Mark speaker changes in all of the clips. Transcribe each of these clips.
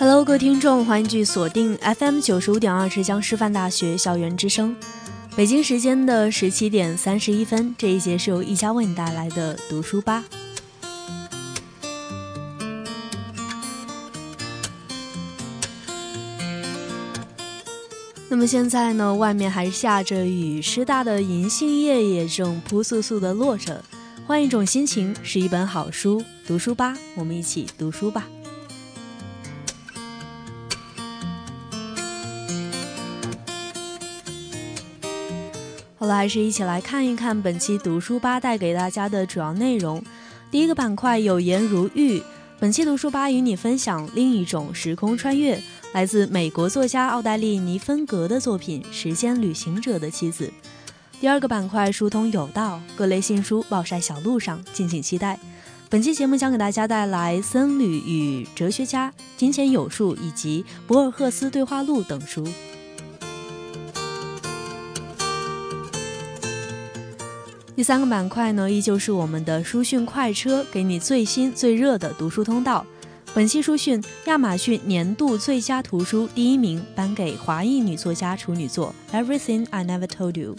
Speaker 1: 各位听众，欢迎继续锁定 FM 九十五点二浙江师范大学校园之声。北京时间的十七点三十一分，这一节是由一家为你带来的读书吧。那么现在呢，外面还下着雨，师大的银杏叶也正扑簌簌的落着。换一种心情，是一本好书，读书吧，我们一起读书吧。好了，还是一起来看一看本期读书吧带给大家的主要内容。第一个板块有言如玉，本期读书吧与你分享另一种时空穿越，来自美国作家奥黛丽·尼芬格的作品《时间旅行者的妻子》。第二个板块疏通有道，各类新书暴晒小路上，敬请期待。本期节目将给大家带来《僧侣与哲学家》《金钱有术》以及《博尔赫斯对话录》等书。第三个板块呢，依旧是我们的书讯快车，给你最新最热的读书通道。本期书讯：亚马逊年度最佳图书第一名颁给华裔女作家处女作《Everything I Never Told You》。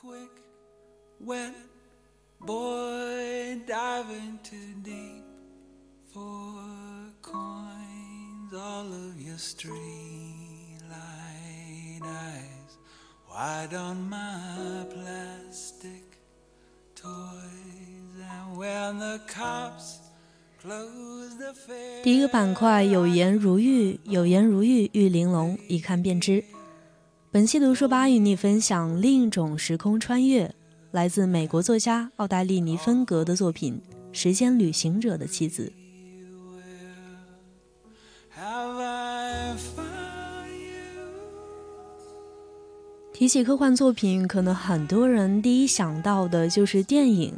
Speaker 1: Quick wet boy diving too deep for coins all of your streetlight eyes wide on my plastic toys and when the cops close the fair 第一个板块有颜如玉有颜如玉玉玲珑一看便知本期读书吧与你分享另一种时空穿越，来自美国作家奥黛丽·尼芬格的作品《时间旅行者的妻子》。提起科幻作品，可能很多人第一想到的就是电影。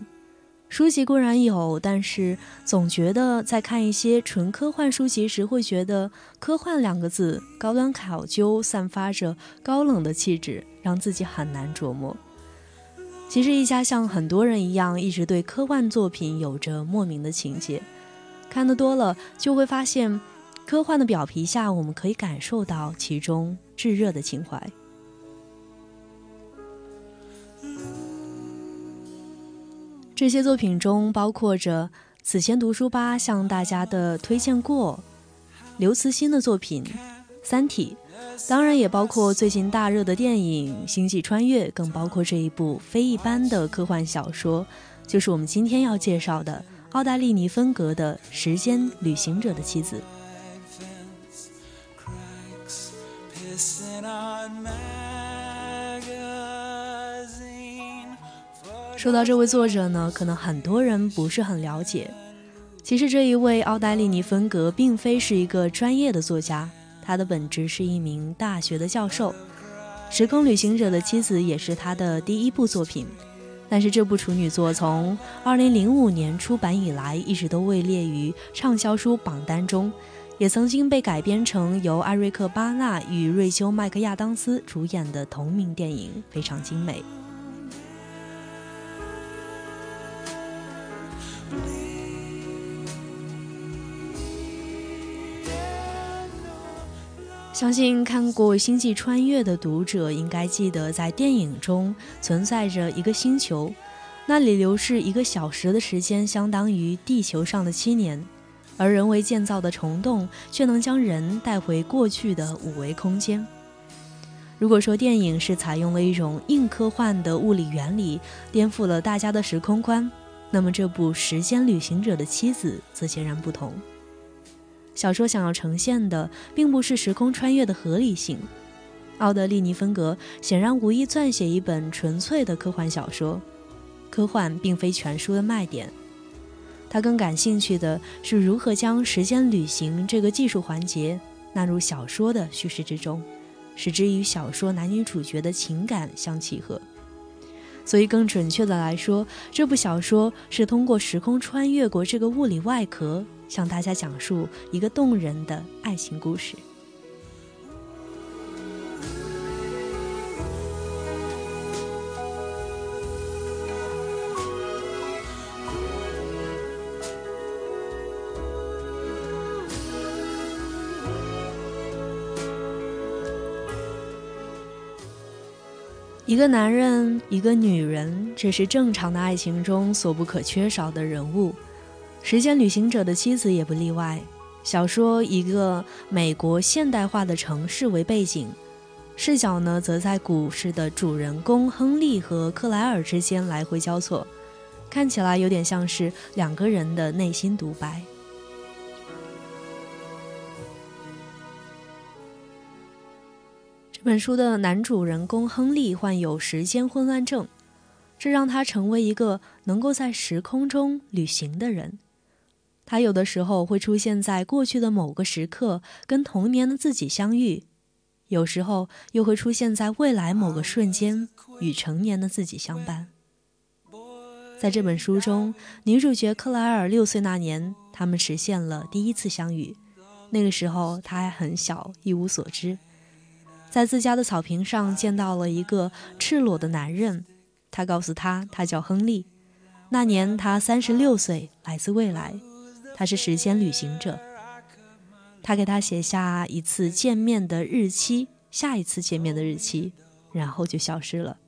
Speaker 1: 书籍固然有，但是总觉得在看一些纯科幻书籍时，会觉得“科幻”两个字高端考究，散发着高冷的气质，让自己很难琢磨。其实，一家像很多人一样，一直对科幻作品有着莫名的情结。看得多了，就会发现，科幻的表皮下，我们可以感受到其中炙热的情怀。这些作品中包括着此前读书吧向大家的推荐过刘慈欣的作品《三体》，当然也包括最近大热的电影《星际穿越》，更包括这一部非一般的科幻小说，就是我们今天要介绍的奥黛丽·尼芬格的《时间旅行者的妻子》。说到这位作者呢，可能很多人不是很了解。其实这一位奥黛丽·尼芬格并非是一个专业的作家，他的本职是一名大学的教授。《时空旅行者的妻子》也是他的第一部作品，但是这部处女作从2005年出版以来，一直都位列于畅销书榜单中。也曾经被改编成由艾瑞克·巴纳与瑞秋·麦克亚当斯主演的同名电影，非常精美。相信看过《星际穿越》的读者应该记得，在电影中存在着一个星球，那里流逝一个小时的时间相当于地球上的七年。而人为建造的虫洞却能将人带回过去的五维空间。如果说电影是采用了一种硬科幻的物理原理，颠覆了大家的时空观，那么这部《时间旅行者的妻子》则截然不同。小说想要呈现的并不是时空穿越的合理性。奥德利·尼芬格显然无意撰写一本纯粹的科幻小说，科幻并非全书的卖点。他更感兴趣的是如何将时间旅行这个技术环节纳入小说的叙事之中，使之与小说男女主角的情感相契合。所以，更准确的来说，这部小说是通过时空穿越过这个物理外壳，向大家讲述一个动人的爱情故事。一个男人，一个女人，这是正常的爱情中所不可缺少的人物。时间旅行者的妻子也不例外。小说一个美国现代化的城市为背景，视角呢则在故事的主人公亨利和克莱尔之间来回交错，看起来有点像是两个人的内心独白。这本书的男主人公亨利患有时间混乱症，这让他成为一个能够在时空中旅行的人。他有的时候会出现在过去的某个时刻，跟童年的自己相遇；有时候又会出现在未来某个瞬间，与成年的自己相伴。在这本书中，女主角克莱尔六岁那年，他们实现了第一次相遇。那个时候，她还很小，一无所知。在自家的草坪上见到了一个赤裸的男人，他告诉他，他叫亨利。那年他三十六岁，来自未来，他是时间旅行者。他给他写下一次见面的日期，下一次见面的日期，然后就消失了。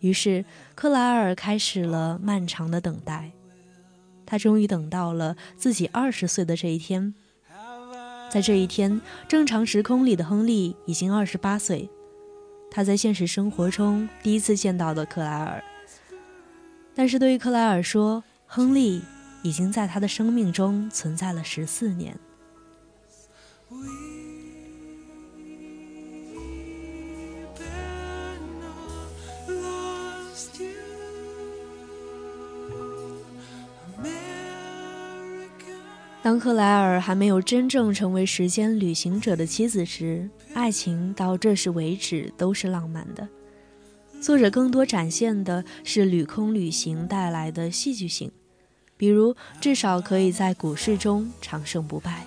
Speaker 1: 于是克莱尔开始了漫长的等待，他终于等到了自己二十岁的这一天。在这一天，正常时空里的亨利已经二十八岁。他在现实生活中第一次见到的克莱尔，但是对于克莱尔说，亨利已经在他的生命中存在了十四年。当克莱尔还没有真正成为时间旅行者的妻子时，爱情到这时为止都是浪漫的。作者更多展现的是旅空旅行带来的戏剧性，比如至少可以在股市中长胜不败。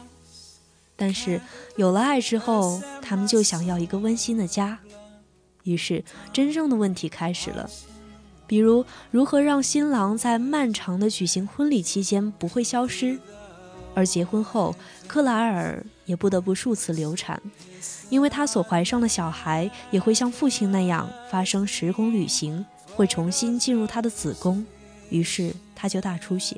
Speaker 1: 但是有了爱之后，他们就想要一个温馨的家，于是真正的问题开始了，比如如何让新郎在漫长的举行婚礼期间不会消失。而结婚后，克莱尔也不得不数次流产，因为她所怀上的小孩也会像父亲那样发生时空旅行，会重新进入她的子宫，于是他就大出血。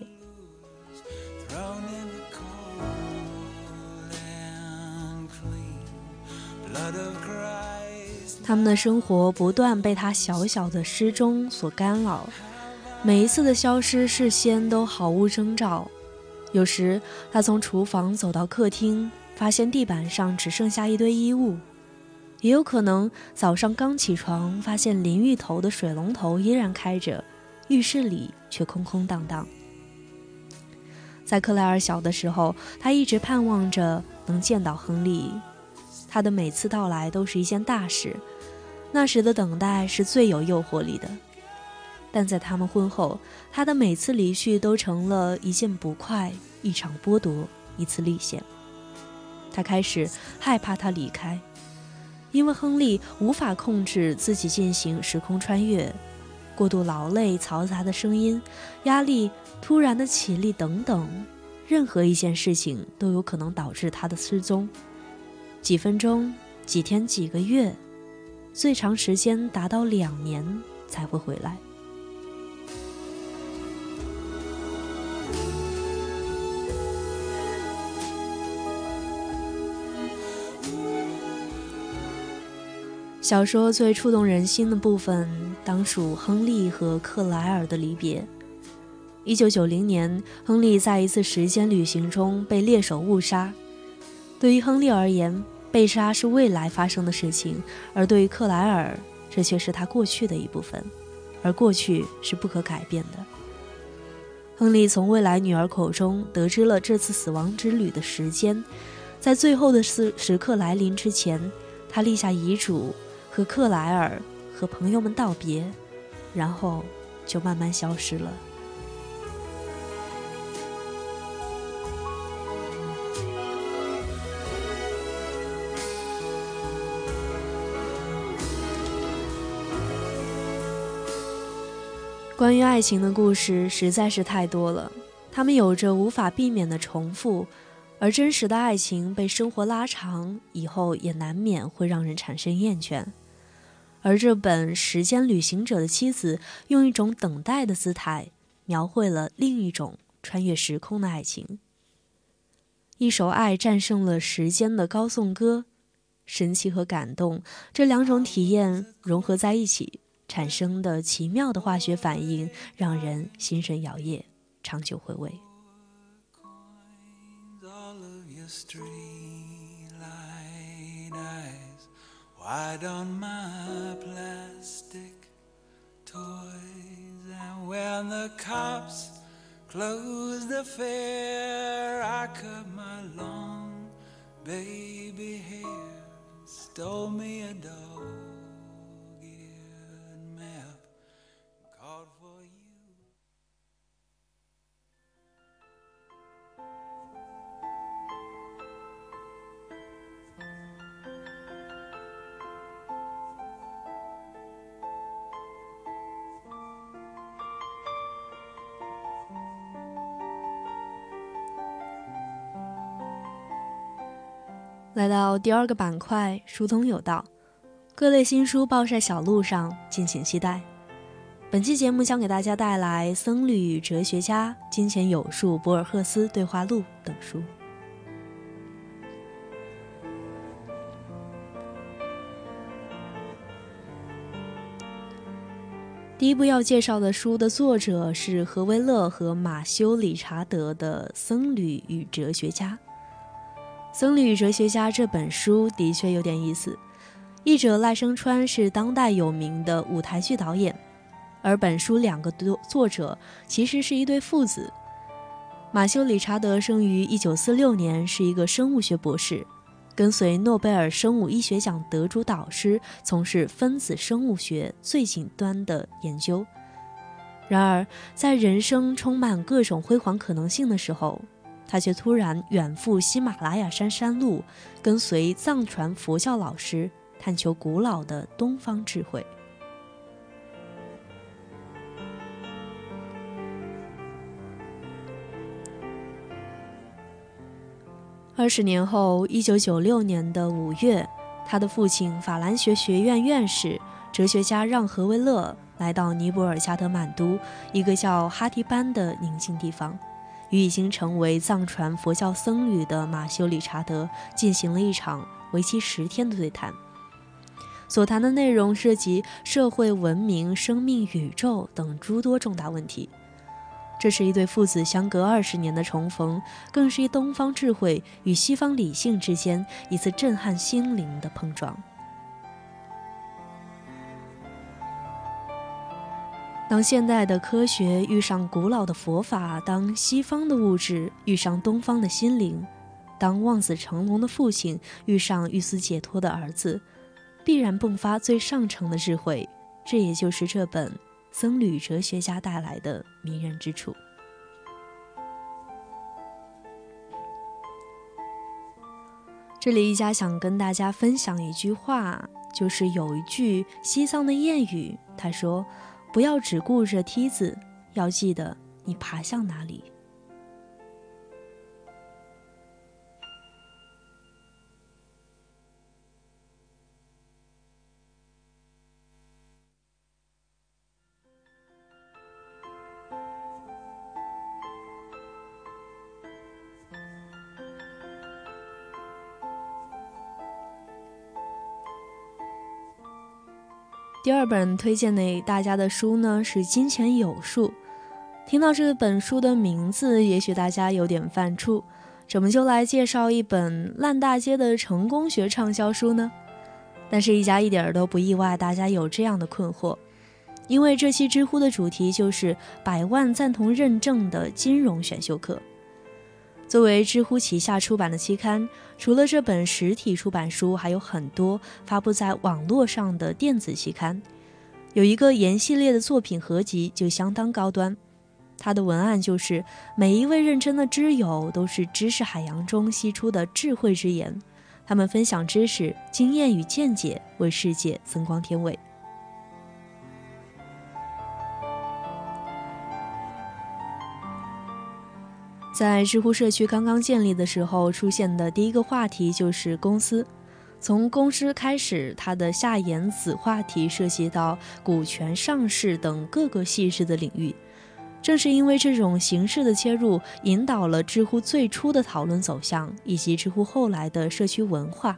Speaker 1: 他们的生活不断被他小小的失踪所干扰，每一次的消失，事先都毫无征兆。有时，他从厨房走到客厅，发现地板上只剩下一堆衣物；也有可能早上刚起床，发现淋浴头的水龙头依然开着，浴室里却空空荡荡。在克莱尔小的时候，他一直盼望着能见到亨利，他的每次到来都是一件大事。那时的等待是最有诱惑力的，但在他们婚后，他的每次离去都成了一件不快、一场剥夺、一次历险。他开始害怕他离开，因为亨利无法控制自己进行时空穿越，过度劳累、嘈杂的声音、压力、突然的起立等等，任何一件事情都有可能导致他的失踪。几分钟、几天、几个月。最长时间达到两年才会回来。小说最触动人心的部分，当属亨利和克莱尔的离别。一九九零年，亨利在一次时间旅行中被猎手误杀。对于亨利而言，被杀是未来发生的事情，而对于克莱尔，这却是他过去的一部分，而过去是不可改变的。亨利从未来女儿口中得知了这次死亡之旅的时间，在最后的时时刻来临之前，他立下遗嘱，和克莱尔和朋友们道别，然后就慢慢消失了。关于爱情的故事实在是太多了，它们有着无法避免的重复，而真实的爱情被生活拉长以后，也难免会让人产生厌倦。而这本《时间旅行者的妻子》用一种等待的姿态，描绘了另一种穿越时空的爱情。一首爱战胜了时间的高颂歌，神奇和感动这两种体验融合在一起。产生的奇妙的化学反应，让人心神摇曳，长久回味。
Speaker 2: Wide on my plastic toys, and when the cops closed the fair, I cut my long baby hair, stole me a dog.
Speaker 1: 来到第二个板块，疏通有道，各类新书暴晒小路上，敬请期待。本期节目将给大家带来《僧侣与哲学家》《金钱有术》《博尔赫斯对话录》等书。第一部要介绍的书的作者是何威勒和马修·理查德的《僧侣与哲学家》。《僧侣哲学家》这本书的确有点意思。译者赖声川是当代有名的舞台剧导演，而本书两个作作者其实是一对父子。马修·理查德生于1946年，是一个生物学博士，跟随诺贝尔生物医学奖得主导师从事分子生物学最顶端的研究。然而，在人生充满各种辉煌可能性的时候，他却突然远赴喜马拉雅山山路，跟随藏传佛教老师探求古老的东方智慧。二十年后，一九九六年的五月，他的父亲法兰学学院院士、哲学家让·何维勒来到尼泊尔加德满都一个叫哈迪班的宁静地方。与已经成为藏传佛教僧侣的马修·理查德进行了一场为期十天的对谈，所谈的内容涉及社会、文明、生命、宇宙等诸多重大问题。这是一对父子相隔二十年的重逢，更是一东方智慧与西方理性之间一次震撼心灵的碰撞。当现代的科学遇上古老的佛法，当西方的物质遇上东方的心灵，当望子成龙的父亲遇上欲思解脱的儿子，必然迸发最上乘的智慧。这也就是这本僧侣哲学家带来的迷人之处。这里一家想跟大家分享一句话，就是有一句西藏的谚语，他说：“不要只顾着梯子，要记得你爬向哪里。”第二本推荐给大家的书呢是《金钱有数》。听到这本书的名字，也许大家有点犯怵，怎么就来介绍一本烂大街的成功学畅销书呢？但是，一家一点都不意外，大家有这样的困惑，因为这期知乎的主题就是百万赞同认证的金融选修课。作为知乎旗下出版的期刊，除了这本实体出版书，还有很多发布在网络上的电子期刊。有一个研系列的作品合集就相当高端，它的文案就是每一位认真的知友都是知识海洋中吸出的智慧之言，他们分享知识、经验与见解，为世界增光添伟。在知乎社区刚刚建立的时候，出现的第一个话题就是公司。从公司开始，它的下沿子话题涉及到股权上市等各个细致的领域。正是因为这种形式的切入，引导了知乎最初的讨论走向，以及知乎后来的社区文化。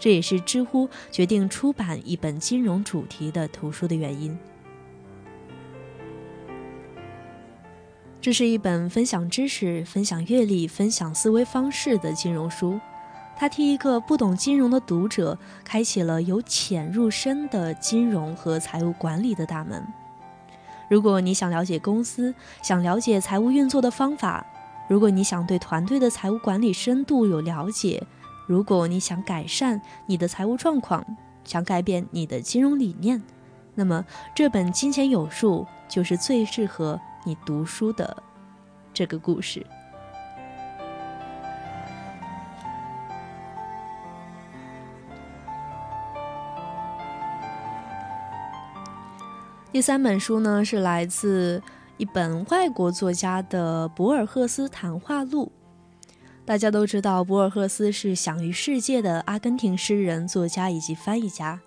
Speaker 1: 这也是知乎决定出版一本金融主题的图书的原因。这是一本分享知识、分享阅历、分享思维方式的金融书，它替一个不懂金融的读者开启了由浅入深的金融和财务管理的大门。如果你想了解公司，想了解财务运作的方法；如果你想对团队的财务管理深度有了解；如果你想改善你的财务状况，想改变你的金融理念，那么这本《金钱有数》就是最适合。你读书的这个故事。第三本书呢，是来自一本外国作家的博尔赫斯谈话录。大家都知道，博尔赫斯是享誉世界的阿根廷诗人、作家以及翻译家，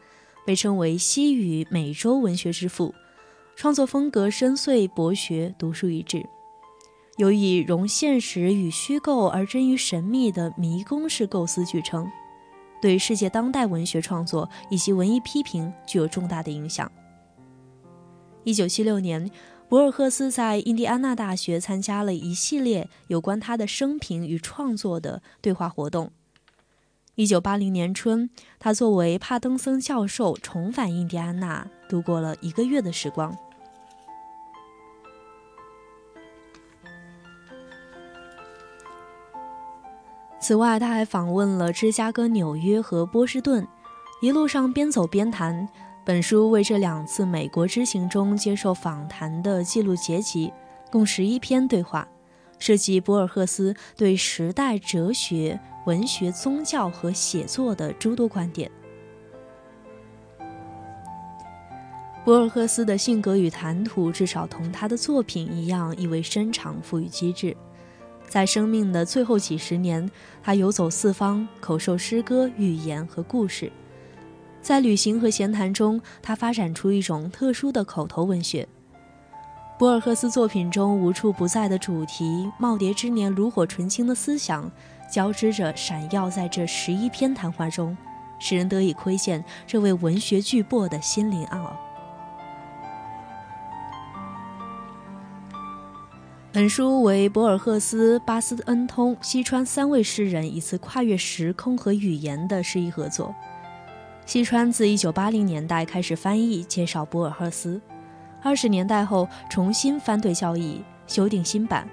Speaker 1: 被称为西语美洲文学之父。创作风格深邃博学，独树一帜，有以融现实与虚构而臻于神秘的迷宫式构思著称，对世界当代文学创作以及文艺批评具有重大的影响。一九七六年，博尔赫斯在印第安纳大学参加了一系列有关他的生平与创作的对话活动。一九八零年春，他作为帕登森教授重返印第安纳，度过了一个月的时光。此外，他还访问了芝加哥、纽约和波士顿，一路上边走边谈。本书为这两次美国之行中接受访谈的记录结集，共十一篇对话，涉及博尔赫斯对时代、哲学、文学、宗教和写作的诸多观点。博尔赫斯的性格与谈吐，至少同他的作品一样，意味深长，富于机智。在生命的最后几十年，他游走四方，口授诗歌、寓言和故事。在旅行和闲谈中，他发展出一种特殊的口头文学。博尔赫斯作品中无处不在的主题，耄耋之年炉火纯青的思想，交织着闪耀在这十一篇谈话中，使人得以窥见这位文学巨擘的心灵奥。本书为博尔赫斯、巴斯恩通、西川三位诗人一次跨越时空和语言的诗意合作。西川自1980年代开始翻译介绍博尔赫斯，二十年代后重新翻对校译，修订新版。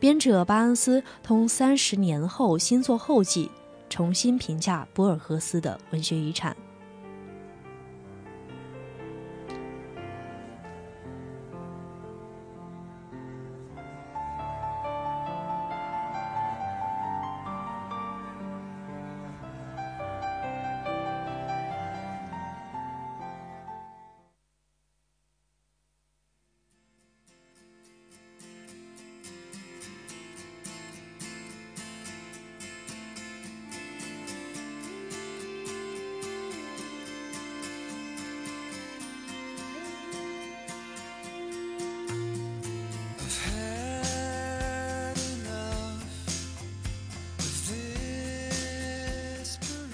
Speaker 1: 编者巴恩斯通三十年后新作后记，重新评价博尔赫斯的文学遗产。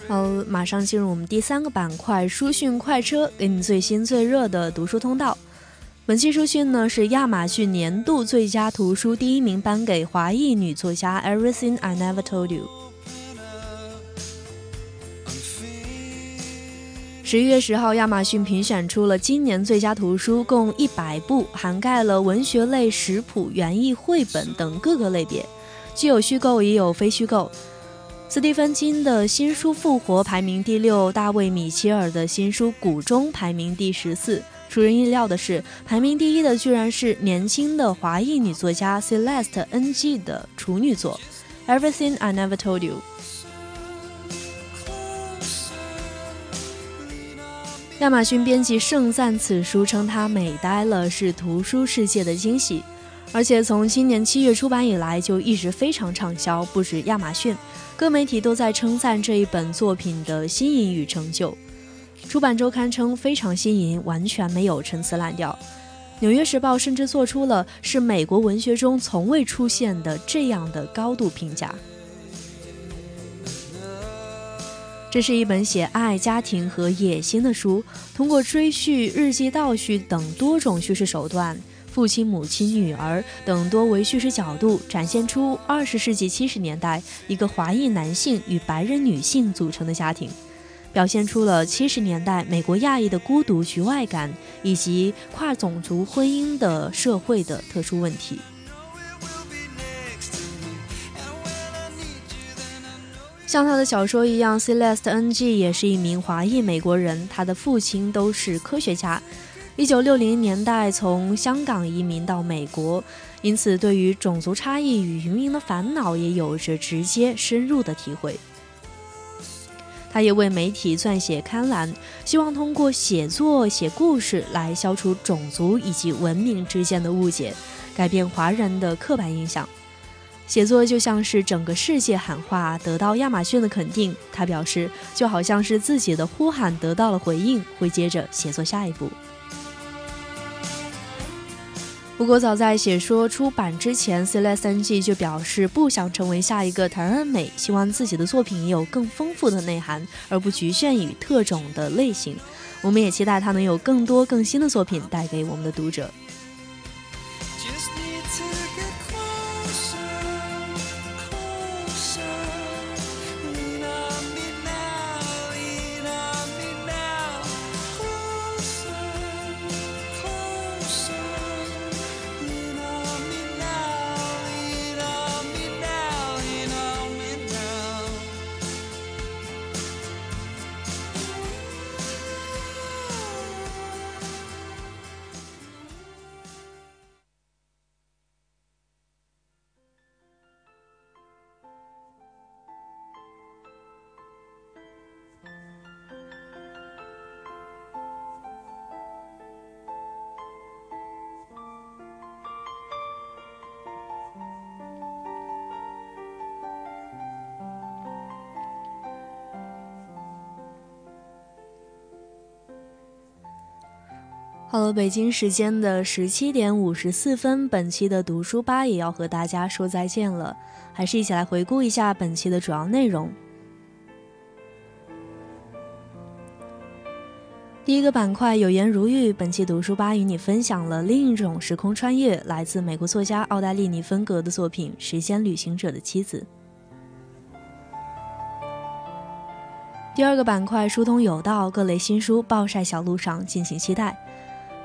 Speaker 1: 好，马上进入我们第三个板块——书讯快车，给你最新最热的读书通道。本期书讯呢是亚马逊年度最佳图书第一名颁给华裔女作家《Everything I Never Told You》。十一月十号，亚马逊评选出了今年最佳图书，共一百部，涵盖了文学类、食谱、园艺、绘本等各个类别，既有虚构，也有非虚构。斯蒂芬金的新书《复活》排名第六，大卫米切尔的新书《谷中》排名第十四。出人意料的是，排名第一的居然是年轻的华裔女作家 Celeste Ng 的处女作《Everything I Never Told You》。亚马逊编辑盛赞此书，称它美呆了，是图书世界的惊喜。而且从今年七月出版以来，就一直非常畅销，不止亚马逊。各媒体都在称赞这一本作品的新颖与成就。出版周刊称非常新颖，完全没有陈词滥调。纽约时报甚至做出了是美国文学中从未出现的这样的高度评价。这是一本写爱、家庭和野心的书，通过追叙、日记倒叙等多种叙事手段。父亲、母亲、女儿等多维叙事角度，展现出二十世纪七十年代一个华裔男性与白人女性组成的家庭，表现出了七十年代美国亚裔的孤独、局外感以及跨种族婚姻的社会的特殊问题。像他的小说一样，Celeste Ng 也是一名华裔美国人，他的父亲都是科学家。一九六零年代从香港移民到美国，因此对于种族差异与移民的烦恼也有着直接深入的体会。他也为媒体撰写刊栏，希望通过写作写故事来消除种族以及文明之间的误解，改变华人的刻板印象。写作就像是整个世界喊话，得到亚马逊的肯定。他表示，就好像是自己的呼喊得到了回应，会接着写作下一步。不过，早在写说出版之前，ClessNG 就表示不想成为下一个谭恩美，希望自己的作品也有更丰富的内涵，而不局限于特种的类型。我们也期待他能有更多更新的作品带给我们的读者。到了北京时间的十七点五十四分，本期的读书吧也要和大家说再见了。还是一起来回顾一下本期的主要内容。第一个板块有言如玉，本期读书吧与你分享了另一种时空穿越，来自美国作家奥黛丽·尼芬格的作品《时间旅行者的妻子》。第二个板块疏通有道，各类新书暴晒小路上，敬请期待。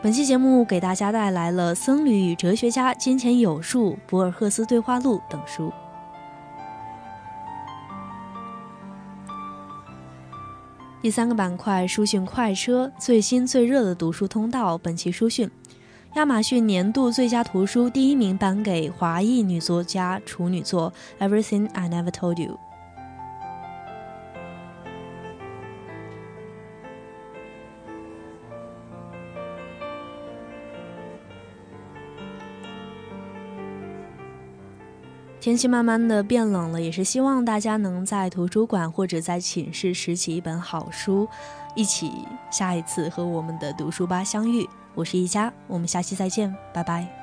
Speaker 1: 本期节目给大家带来了《僧侣与哲学家》《金钱有术》《博尔赫斯对话录》等书。第三个板块书讯快车，最新最热的读书通道。本期书讯：亚马逊年度最佳图书第一名颁给华裔女作家处女作《Everything I Never Told You》。天气慢慢的变冷了，也是希望大家能在图书馆或者在寝室拾起一本好书，一起下一次和我们的读书吧相遇。我是一佳，我们下期再见，拜拜。